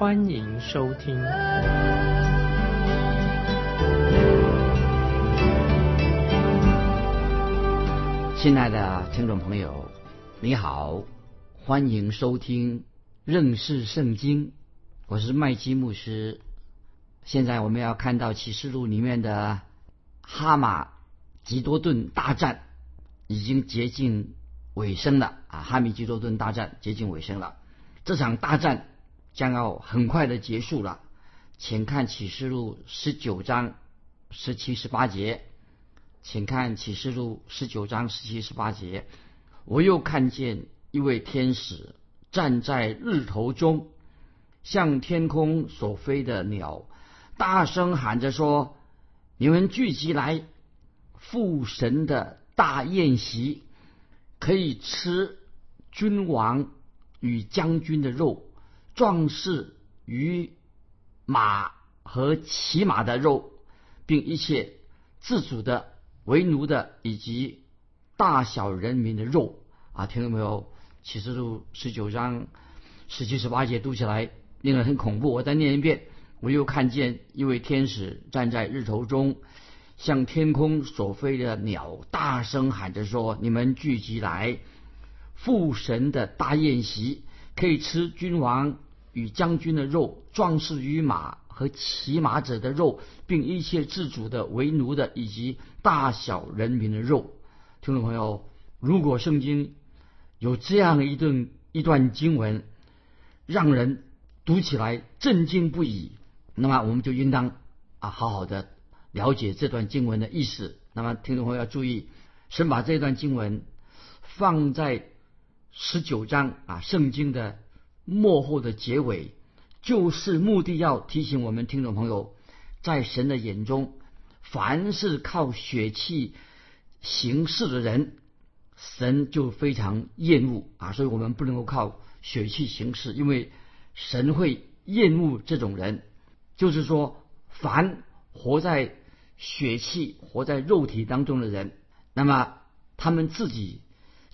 欢迎收听。亲爱的听众朋友，你好，欢迎收听认识圣经。我是麦基牧师。现在我们要看到启示录里面的哈马。吉多顿大战已经接近尾声了啊！哈米吉多顿大战接近尾声了，这场大战将要很快的结束了。请看启示录十九章十七十八节，请看启示录十九章十七十八节。我又看见一位天使站在日头中，向天空所飞的鸟大声喊着说：“你们聚集来！”父神的大宴席，可以吃君王与将军的肉，壮士与马和骑马的肉，并一切自主的、为奴的以及大小人民的肉。啊，听到没有？启示录十九章十七、十八节读起来令人很恐怖。我再念一遍。我又看见一位天使站在日头中。向天空所飞的鸟大声喊着说：“你们聚集来，父神的大宴席，可以吃君王与将军的肉，壮士与马和骑马者的肉，并一切自主的、为奴的以及大小人民的肉。”听众朋友，如果圣经有这样一段一段经文，让人读起来震惊不已，那么我们就应当啊，好好的。了解这段经文的意思，那么听众朋友要注意，神把这段经文放在十九章啊圣经的末后的结尾，就是目的要提醒我们听众朋友，在神的眼中，凡是靠血气行事的人，神就非常厌恶。啊，所以我们不能够靠血气行事，因为神会厌恶这种人，就是说，凡活在血气活在肉体当中的人，那么他们自己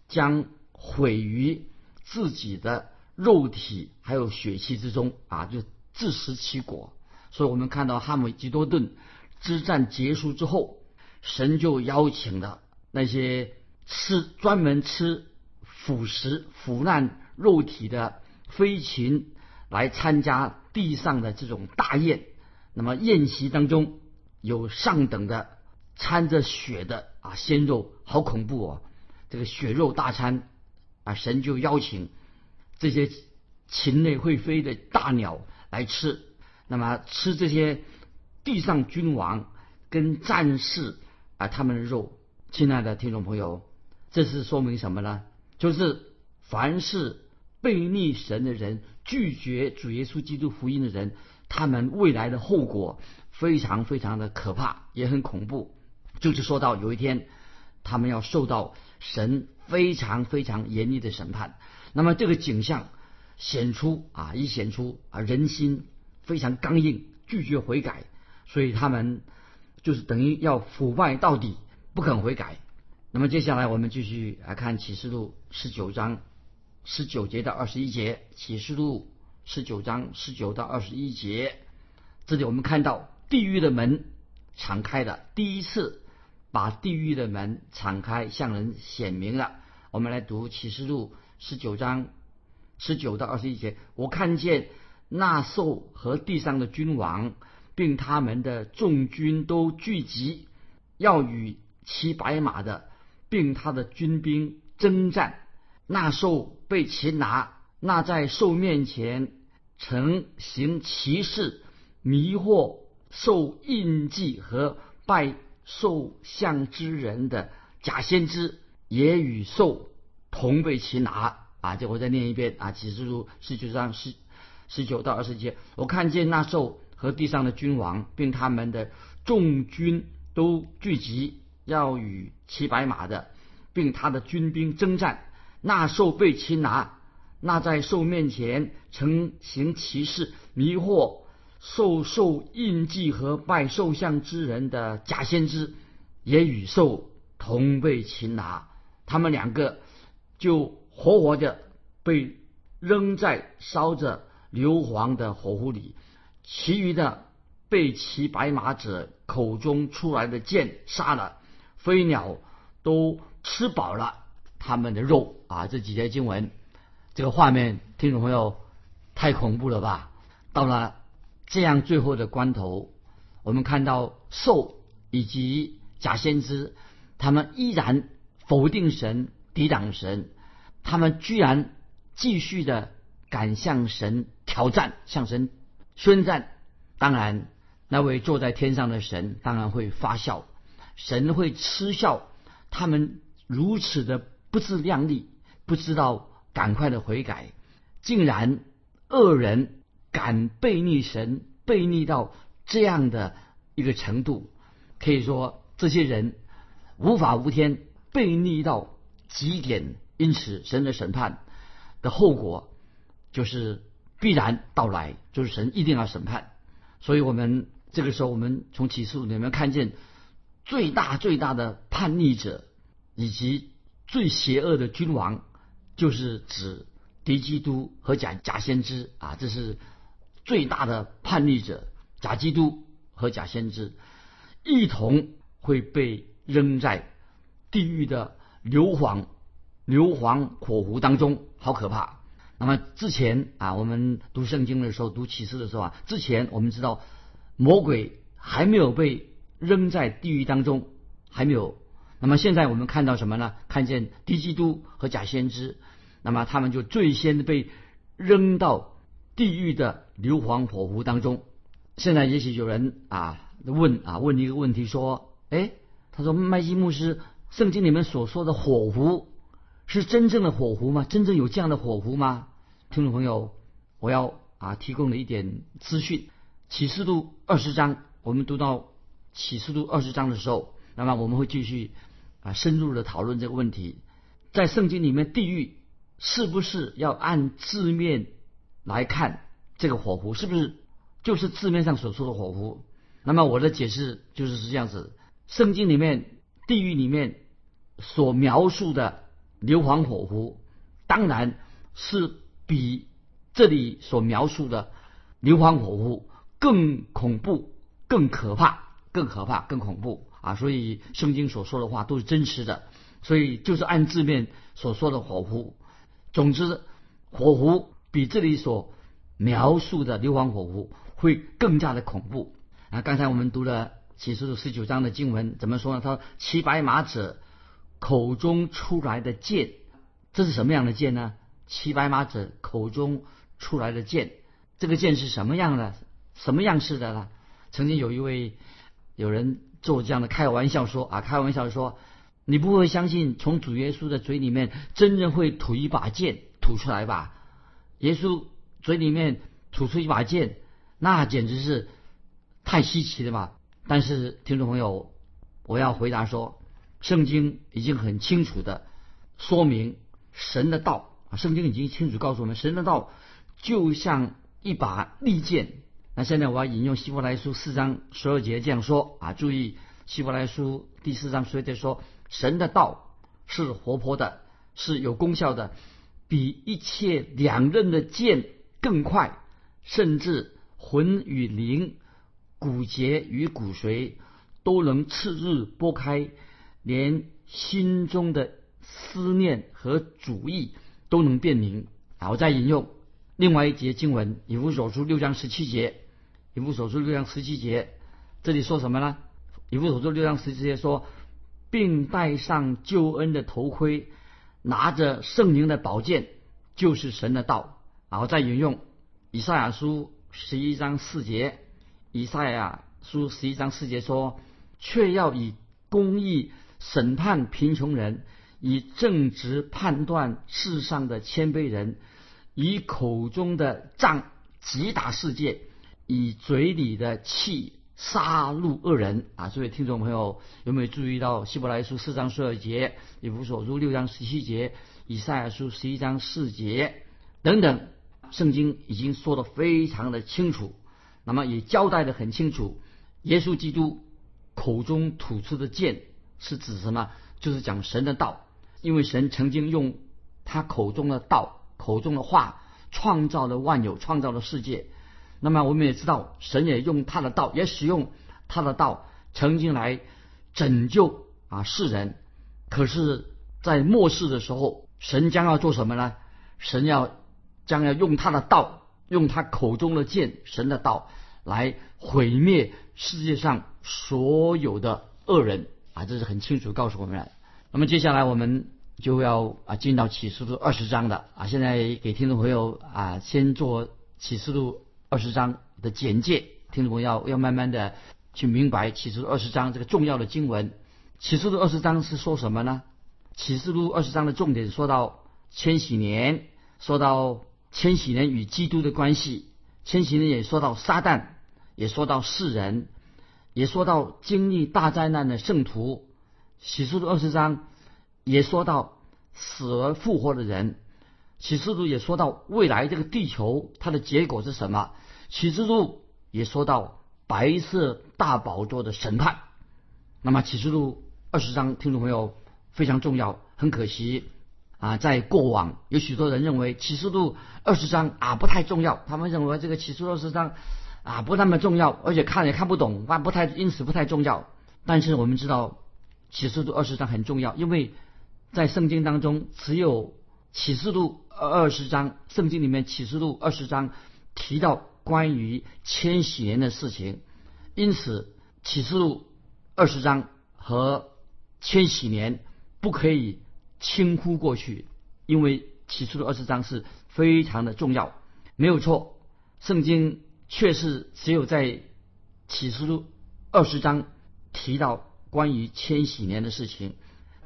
将毁于自己的肉体还有血气之中啊，就自食其果。所以我们看到哈姆吉多顿之战结束之后，神就邀请了那些吃专门吃腐食腐烂肉体的飞禽来参加地上的这种大宴。那么宴席当中。有上等的掺着血的啊鲜肉，好恐怖哦！这个血肉大餐啊，神就邀请这些禽类会飞的大鸟来吃。那么吃这些地上君王跟战士啊他们的肉，亲爱的听众朋友，这是说明什么呢？就是凡是背逆神的人，拒绝主耶稣基督福音的人，他们未来的后果。非常非常的可怕，也很恐怖。就是说到有一天，他们要受到神非常非常严厉的审判。那么这个景象显出啊，一显出啊人心非常刚硬，拒绝悔改，所以他们就是等于要腐败到底，不肯悔改。那么接下来我们继续来看启示录十九章十九节到二十一节。启示录十九章十九到二十一节，这里我们看到。地狱的门敞开的，第一次把地狱的门敞开，向人显明了。我们来读启示录十九章十九到二十一节。我看见那兽和地上的君王，并他们的众军都聚集，要与骑白马的，并他的军兵征战。那兽被擒拿，那在兽面前曾行骑士，迷惑。受印记和拜受像之人的假先知也与兽同被擒拿啊！这我再念一遍啊，启示录十九章十十九到二十节，我看见那兽和地上的君王，并他们的众军都聚集，要与骑白马的，并他的军兵征战。那兽被擒拿，那在兽面前成行奇事，迷惑兽兽印记和拜兽像之人的假先知，也与兽同被擒拿。他们两个就活活的被扔在烧着硫磺的火湖里，其余的被骑白马者口中出来的箭杀了，飞鸟都吃饱了。他们的肉啊，这几节经文，这个画面，听众朋友太恐怖了吧？到了这样最后的关头，我们看到兽以及假先知，他们依然否定神、抵挡神，他们居然继续的敢向神挑战、向神宣战。当然，那位坐在天上的神当然会发笑，神会嗤笑他们如此的。不自量力，不知道赶快的悔改，竟然恶人敢背逆神，背逆到这样的一个程度，可以说这些人无法无天，背逆到极点。因此，神的审判的后果就是必然到来，就是神一定要审判。所以，我们这个时候，我们从启示录里面看见最大最大的叛逆者以及。最邪恶的君王，就是指敌基督和假假先知啊！这是最大的叛逆者，假基督和假先知一同会被扔在地狱的硫磺硫磺火湖当中，好可怕！那么之前啊，我们读圣经的时候，读启示的时候啊，之前我们知道魔鬼还没有被扔在地狱当中，还没有。那么现在我们看到什么呢？看见低基督和假先知，那么他们就最先被扔到地狱的硫磺火湖当中。现在也许有人啊问啊问一个问题说：哎，他说麦基牧师，圣经里面所说的火湖是真正的火湖吗？真正有这样的火湖吗？听众朋友，我要啊提供了一点资讯。启示录二十章，我们读到启示录二十章的时候，那么我们会继续。啊，深入的讨论这个问题，在圣经里面，地狱是不是要按字面来看？这个火湖是不是就是字面上所说的火湖？那么我的解释就是是这样子：圣经里面地狱里面所描述的硫磺火湖，当然是比这里所描述的硫磺火湖更恐怖、更可怕、更可怕、更恐怖。啊，所以圣经所说的话都是真实的，所以就是按字面所说的火湖。总之，火湖比这里所描述的硫磺火湖会更加的恐怖。啊，刚才我们读了启示录十九章的经文，怎么说呢？他说：“骑白马者口中出来的剑，这是什么样的剑呢？骑白马者口中出来的剑，这个剑是什么样的？什么样式的呢？曾经有一位有人。”做这样的开玩笑说啊，开玩笑说，你不会相信从主耶稣的嘴里面真正会吐一把剑吐出来吧？耶稣嘴里面吐出一把剑，那简直是太稀奇了吧？但是听众朋友，我要回答说，圣经已经很清楚的说明神的道啊，圣经已经清楚告诉我们，神的道就像一把利剑。那现在我要引用希伯来书四章十二节这样说啊，注意希伯来书第四章十二节说，神的道是活泼的，是有功效的，比一切两刃的剑更快，甚至魂与灵、骨节与骨髓都能次日拨开，连心中的思念和主意都能辨明。啊，我再引用另外一节经文，以弗所书六章十七节。以弗所书六章十七节，这里说什么呢？以弗所书六章十七节说，并戴上救恩的头盔，拿着圣灵的宝剑，就是神的道。然后再引用以赛亚书十一章四节，以赛亚书十一章四节说，却要以公义审判贫穷人，以正直判断世上的谦卑人，以口中的杖击打世界。以嘴里的气杀戮恶人啊！所以听众朋友有没有注意到希伯来书四章十二节，以弗所书六章十七节，以赛亚书十一章四节等等，圣经已经说的非常的清楚，那么也交代的很清楚，耶稣基督口中吐出的剑是指什么？就是讲神的道，因为神曾经用他口中的道、口中的话创造了万有，创造了世界。那么我们也知道，神也用他的道，也使用他的道，曾经来拯救啊世人。可是，在末世的时候，神将要做什么呢？神要将要用他的道，用他口中的剑，神的道，来毁灭世界上所有的恶人啊！这是很清楚告诉我们。那么接下来我们就要啊进到启示录二十章的啊，现在给听众朋友啊先做启示录。二十章的简介，听众朋友要要慢慢的去明白启示录二十章这个重要的经文。启示录二十章是说什么呢？启示录二十章的重点说到千禧年，说到千禧年与基督的关系，千禧年也说到撒旦，也说到世人，也说到经历大灾难的圣徒。启示录二十章也说到死而复活的人。启示录也说到未来这个地球它的结果是什么？启示录也说到白色大宝座的审判。那么启示录二十章，听众朋友非常重要。很可惜啊，在过往有许多人认为启示录二十章啊不太重要，他们认为这个启示录二十章啊不那么重要，而且看也看不懂，啊不太因此不太重要。但是我们知道启示录二十章很重要，因为在圣经当中只有启示录。二十章圣经里面启示录二十章提到关于千禧年的事情，因此启示录二十章和千禧年不可以轻忽过去，因为起初的二十章是非常的重要，没有错。圣经确实只有在起初的二十章提到关于千禧年的事情。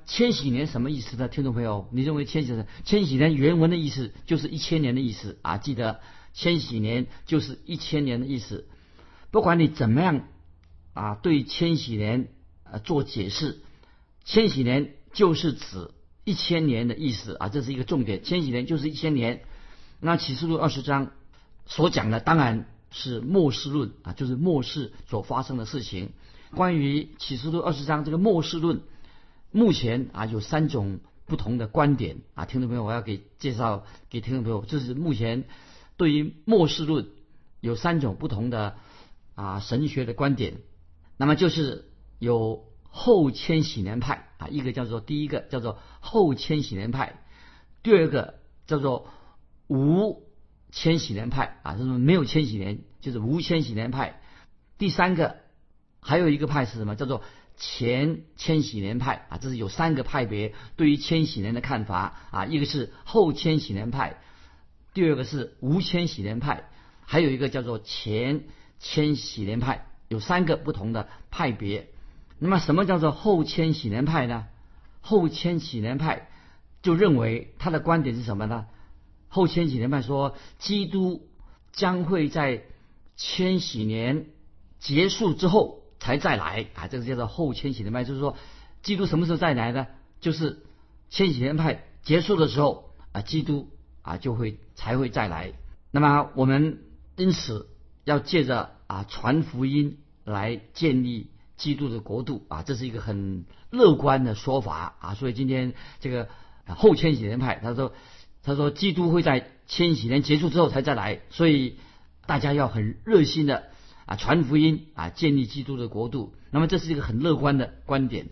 千禧年什么意思呢？听众朋友，你认为千禧年？千禧年原文的意思就是一千年的意思啊！记得千禧年就是一千年的意思。不管你怎么样啊，对千禧年啊做解释，千禧年就是指一千年的意思啊，这是一个重点。千禧年就是一千年。那启示录二十章所讲的当然是末世论啊，就是末世所发生的事情。关于启示录二十章这个末世论。目前啊有三种不同的观点啊，听众朋友，我要给介绍给听众朋友，这是目前对于末世论有三种不同的啊神学的观点。那么就是有后千禧年派啊，一个叫做第一个叫做后千禧年派，第二个叫做无千禧年派啊，就是没有千禧年，就是无千禧年派。第三个还有一个派是什么？叫做。前千禧年派啊，这是有三个派别对于千禧年的看法啊，一个是后千禧年派，第二个是无千禧年派，还有一个叫做前千禧年派，有三个不同的派别。那么什么叫做后千禧年派呢？后千禧年派就认为他的观点是什么呢？后千禧年派说，基督将会在千禧年结束之后。才再来啊，这个叫做后千禧年派，就是说，基督什么时候再来呢？就是千禧年派结束的时候啊，基督啊就会才会再来。那么我们因此要借着啊传福音来建立基督的国度啊，这是一个很乐观的说法啊。所以今天这个后千禧年派他说他说基督会在千禧年结束之后才再来，所以大家要很热心的。啊，传福音啊，建立基督的国度，那么这是一个很乐观的观点。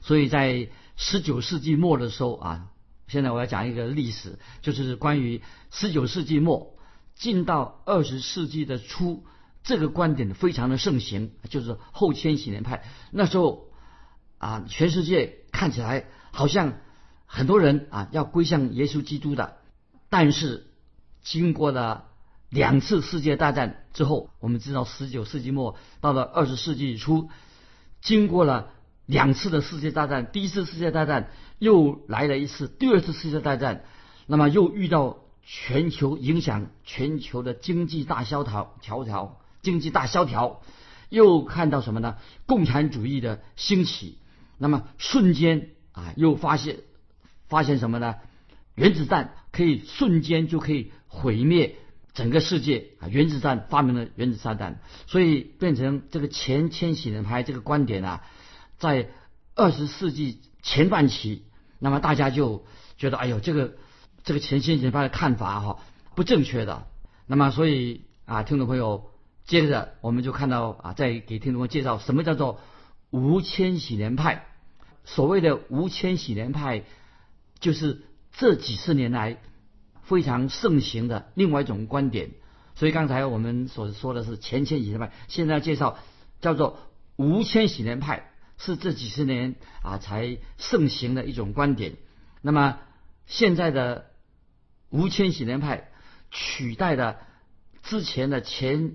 所以在十九世纪末的时候啊，现在我要讲一个历史，就是关于十九世纪末进到二十世纪的初，这个观点非常的盛行，就是后千禧年派。那时候啊，全世界看起来好像很多人啊要归向耶稣基督的，但是经过了。两次世界大战之后，我们知道十九世纪末到了二十世纪初，经过了两次的世界大战，第一次世界大战又来了一次，第二次世界大战，那么又遇到全球影响全球的经济大萧条，条条经济大萧条，又看到什么呢？共产主义的兴起，那么瞬间啊，又发现发现什么呢？原子弹可以瞬间就可以毁灭整个世界啊！原子弹发明了原子炸弹，所以变成这个前千禧年派这个观点啊，在二十世纪前半期，那么大家就觉得，哎呦，这个这个前千禧年派的看法哈不正确的。那么所以啊，听众朋友，接着我们就看到啊，再给听众朋友介绍什么叫做无千禧年派。所谓的无千禧年派，就是。这几十年来非常盛行的另外一种观点，所以刚才我们所说的是前千禧年派，现在介绍叫做无千禧年派，是这几十年啊才盛行的一种观点。那么现在的无千禧年派取代了之前的前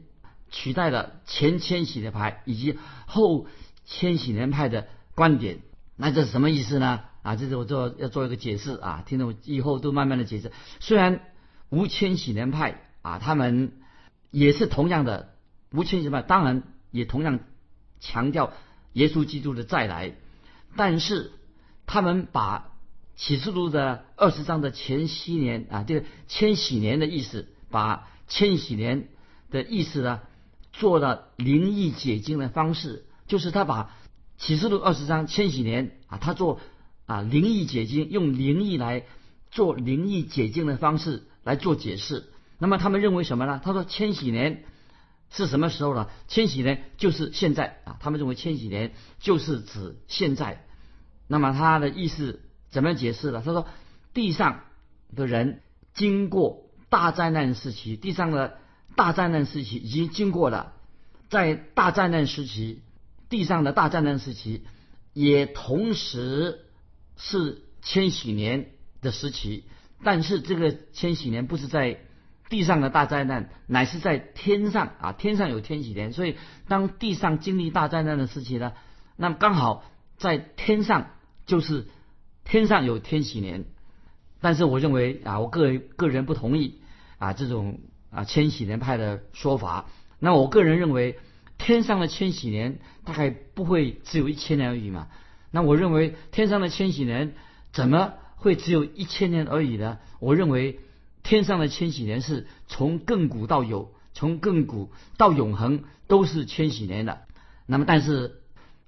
取代了前千禧年派以及后千禧年派的观点，那这是什么意思呢？啊，这是我做要做一个解释啊，听众以后都慢慢的解释。虽然无千禧年派啊，他们也是同样的无千禧派，当然也同样强调耶稣基督的再来，但是他们把启示录的二十章的前七年啊，这个千禧年的意思，把千禧年的意思呢，做了灵异解经的方式，就是他把启示录二十章千禧年啊，他做。啊，灵异解经用灵异来做灵异解经的方式来做解释。那么他们认为什么呢？他说千禧年是什么时候呢？千禧年就是现在啊。他们认为千禧年就是指现在。那么他的意思怎么解释呢？他说地上的人经过大灾难时期，地上的大灾难时期已经经过了，在大灾难时期，地上的大灾难时期也同时。是千禧年的时期，但是这个千禧年不是在地上的大灾难，乃是在天上啊，天上有千禧年。所以当地上经历大灾难的时期呢，那么刚好在天上就是天上有千禧年。但是我认为啊，我个人个人不同意啊这种啊千禧年派的说法。那我个人认为，天上的千禧年大概不会只有一千年而已嘛。那我认为天上的千禧年怎么会只有一千年而已呢？我认为天上的千禧年是从亘古到有，从亘古到永恒都是千禧年的。那么，但是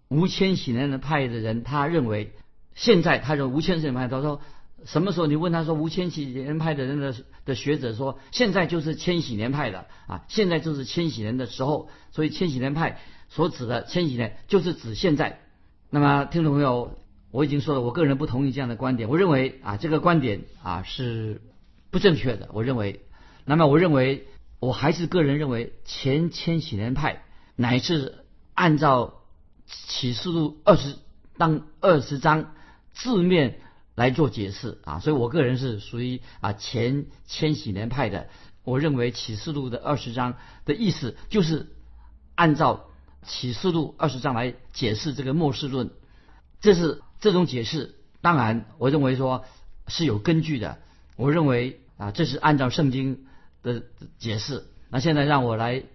无千禧年的派的人，他认为现在他认为无千禧年派，他说什么时候你问他说无千禧年派的人的的学者说现在就是千禧年派的啊，现在就是千禧年的时候，所以千禧年派所指的千禧年就是指现在。那么，听众朋友，我已经说了，我个人不同意这样的观点。我认为啊，这个观点啊是不正确的。我认为，那么我认为，我还是个人认为，前千禧年派乃是按照启示录二十当二十章字面来做解释啊，所以我个人是属于啊前千禧年派的。我认为启示录的二十章的意思就是按照。启示录二十章来解释这个末世论，这是这种解释。当然，我认为说是有根据的。我认为啊，这是按照圣经的解释。那现在让我来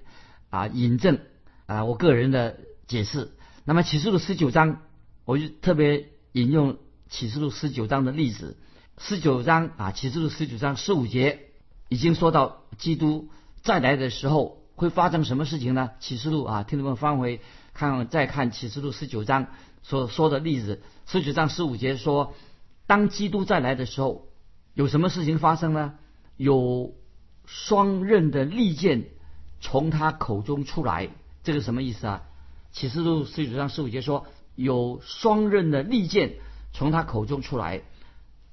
啊引证啊我个人的解释。那么启示录十九章，我就特别引用启示录十九章的例子。十九章啊，启示录十九章十五节已经说到基督再来的时候。会发生什么事情呢？启示录啊，听众们翻回看，再看启示录十九章所说的例子。十九章十五节说，当基督再来的时候，有什么事情发生呢？有双刃的利剑从他口中出来，这个什么意思啊？启示录十九章十五节说，有双刃的利剑从他口中出来，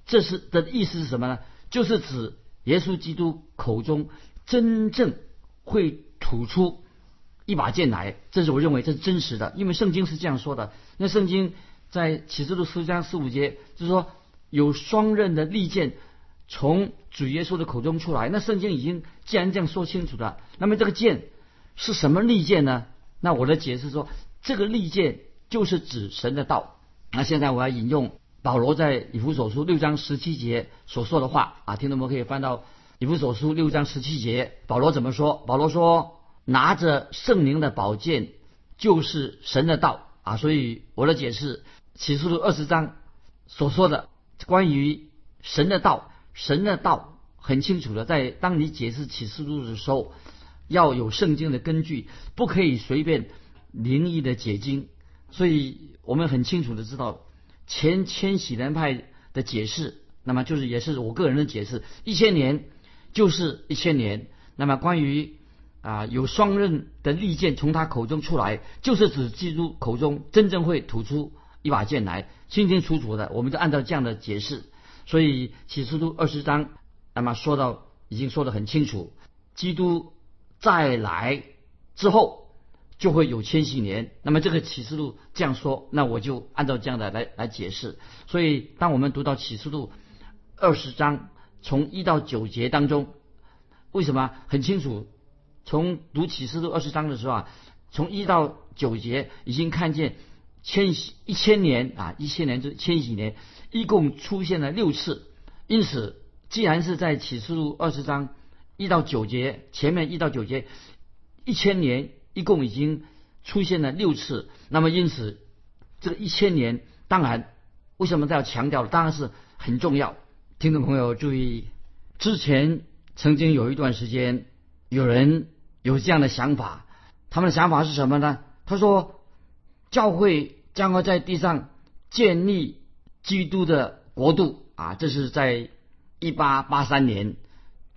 这是的意思是什么呢？就是指耶稣基督口中真正会。吐出一把剑来，这是我认为这是真实的，因为圣经是这样说的。那圣经在启示录十章十五节就是说有双刃的利剑从主耶稣的口中出来。那圣经已经既然这样说清楚了，那么这个剑是什么利剑呢？那我的解释说，这个利剑就是指神的道。那现在我要引用保罗在以弗所书六章十七节所说的话啊，听众们可以翻到以弗所书六章十七节，保罗怎么说？保罗说。拿着圣灵的宝剑，就是神的道啊。所以我的解释，启示录二十章所说的关于神的道，神的道很清楚的，在当你解释启示录的时候，要有圣经的根据，不可以随便灵异的解经。所以我们很清楚的知道前千禧年派的解释，那么就是也是我个人的解释，一千年就是一千年。那么关于啊有双刃的利剑从他口中出来，就是指基督口中真正会吐出一把剑来，清清楚楚的，我们就按照这样的解释。所以启示录二十章，那么说到已经说得很清楚，基督再来之后。就会有千禧年。那么这个启示录这样说，那我就按照这样的来来解释。所以当我们读到启示录二十章从一到九节当中，为什么很清楚？从读启示录二十章的时候啊，从一到九节已经看见千禧一千年啊，一千年就千禧年，一共出现了六次。因此，既然是在启示录二十章一到九节前面一到九节一千年。一共已经出现了六次，那么因此这个一千年，当然为什么要强调？当然是很重要。听众朋友注意，之前曾经有一段时间，有人有这样的想法，他们的想法是什么呢？他说，教会将会在地上建立基督的国度啊，这是在一八八三年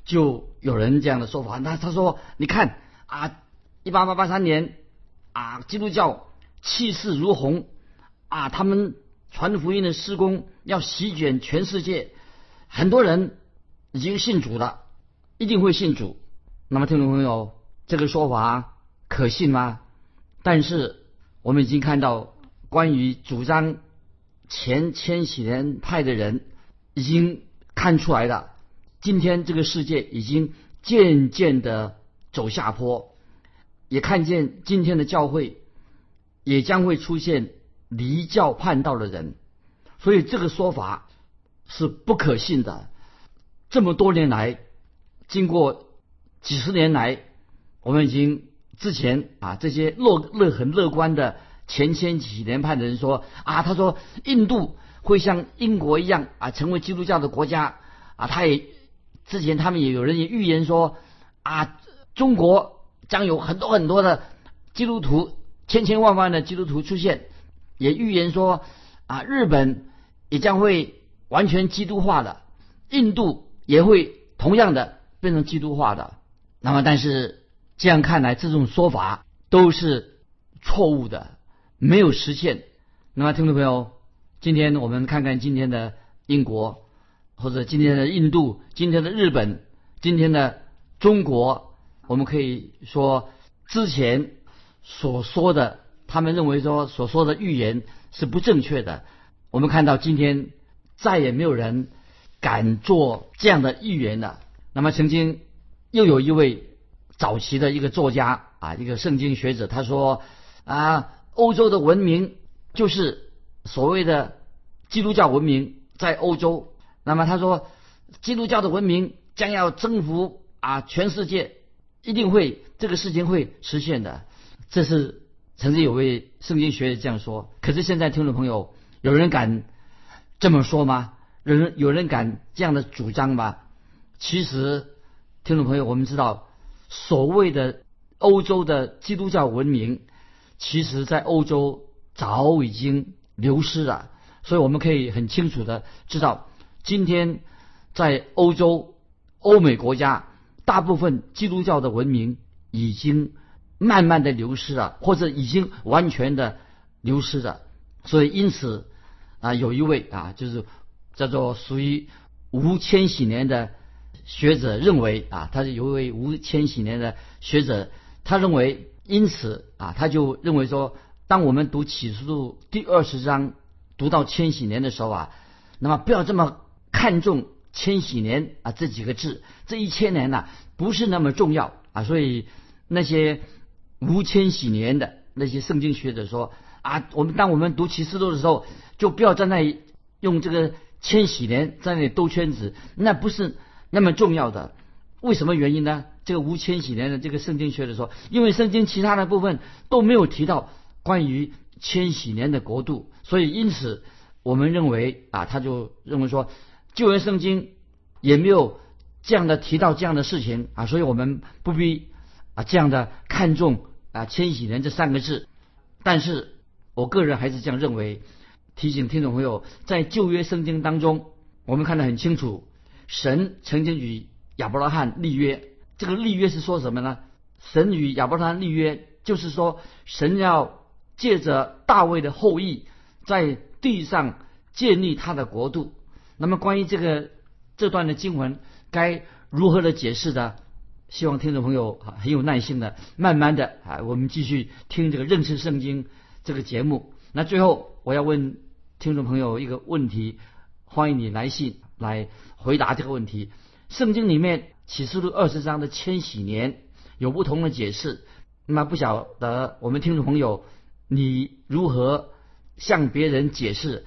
就有人这样的说法。那他说，你看啊。一八八八三年，啊，基督教气势如虹，啊，他们传福音的施工要席卷全世界，很多人已经信主了，一定会信主。那么，听众朋友，这个说法可信吗？但是我们已经看到，关于主张前千禧年派的人已经看出来了，今天这个世界已经渐渐的走下坡。也看见今天的教会也将会出现离教叛道的人，所以这个说法是不可信的。这么多年来，经过几十年来，我们已经之前啊这些乐乐很乐观的前千几年派的人说啊，他说印度会像英国一样啊成为基督教的国家啊，他也之前他们也有人也预言说啊中国。将有很多很多的基督徒，千千万万的基督徒出现，也预言说啊，日本也将会完全基督化的，印度也会同样的变成基督化的。那么，但是这样看来，这种说法都是错误的，没有实现。那么，听众朋友，今天我们看看今天的英国，或者今天的印度，今天的日本，今天的中国。我们可以说，之前所说的，他们认为说所说的预言是不正确的。我们看到今天再也没有人敢做这样的预言了。那么，曾经又有一位早期的一个作家啊，一个圣经学者，他说啊，欧洲的文明就是所谓的基督教文明在欧洲。那么他说，基督教的文明将要征服啊全世界。一定会这个事情会实现的，这是曾经有位圣经学者这样说。可是现在听众朋友，有人敢这么说吗？有人有人敢这样的主张吗？其实，听众朋友，我们知道，所谓的欧洲的基督教文明，其实在欧洲早已经流失了。所以我们可以很清楚的知道，今天在欧洲、欧美国家。大部分基督教的文明已经慢慢的流失了，或者已经完全的流失了。所以因此啊，有一位啊，就是叫做属于无千禧年的学者认为啊，他是有一位无千禧年的学者，他认为因此啊，他就认为说，当我们读启示录第二十章读到千禧年的时候啊，那么不要这么看重。千禧年啊，这几个字，这一千年呐，不是那么重要啊。所以那些无千禧年的那些圣经学者说啊，我们当我们读启示录的时候，就不要在那里用这个千禧年在那里兜圈子，那不是那么重要的。为什么原因呢？这个无千禧年的这个圣经学者说，因为圣经其他的部分都没有提到关于千禧年的国度，所以因此我们认为啊，他就认为说旧约圣经也没有这样的提到这样的事情啊，所以我们不必啊这样的看重啊千禧年这三个字。但是我个人还是这样认为，提醒听众朋友，在旧约圣经当中，我们看得很清楚，神曾经与亚伯拉罕立约，这个立约是说什么呢？神与亚伯拉罕立约，就是说神要借着大卫的后裔，在地上建立他的国度。那么关于这个这段的经文该如何的解释呢？希望听众朋友啊很有耐心的，慢慢的啊，我们继续听这个认识圣经这个节目。那最后我要问听众朋友一个问题，欢迎你来信来回答这个问题。圣经里面启示录二十章的千禧年有不同的解释，那么不晓得我们听众朋友你如何向别人解释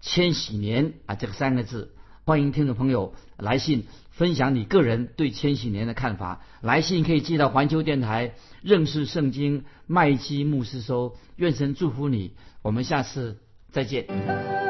千禧年啊这个三个字？欢迎听众朋友来信分享你个人对千禧年的看法。来信可以寄到环球电台认识圣经麦基牧师收。愿神祝福你，我们下次再见。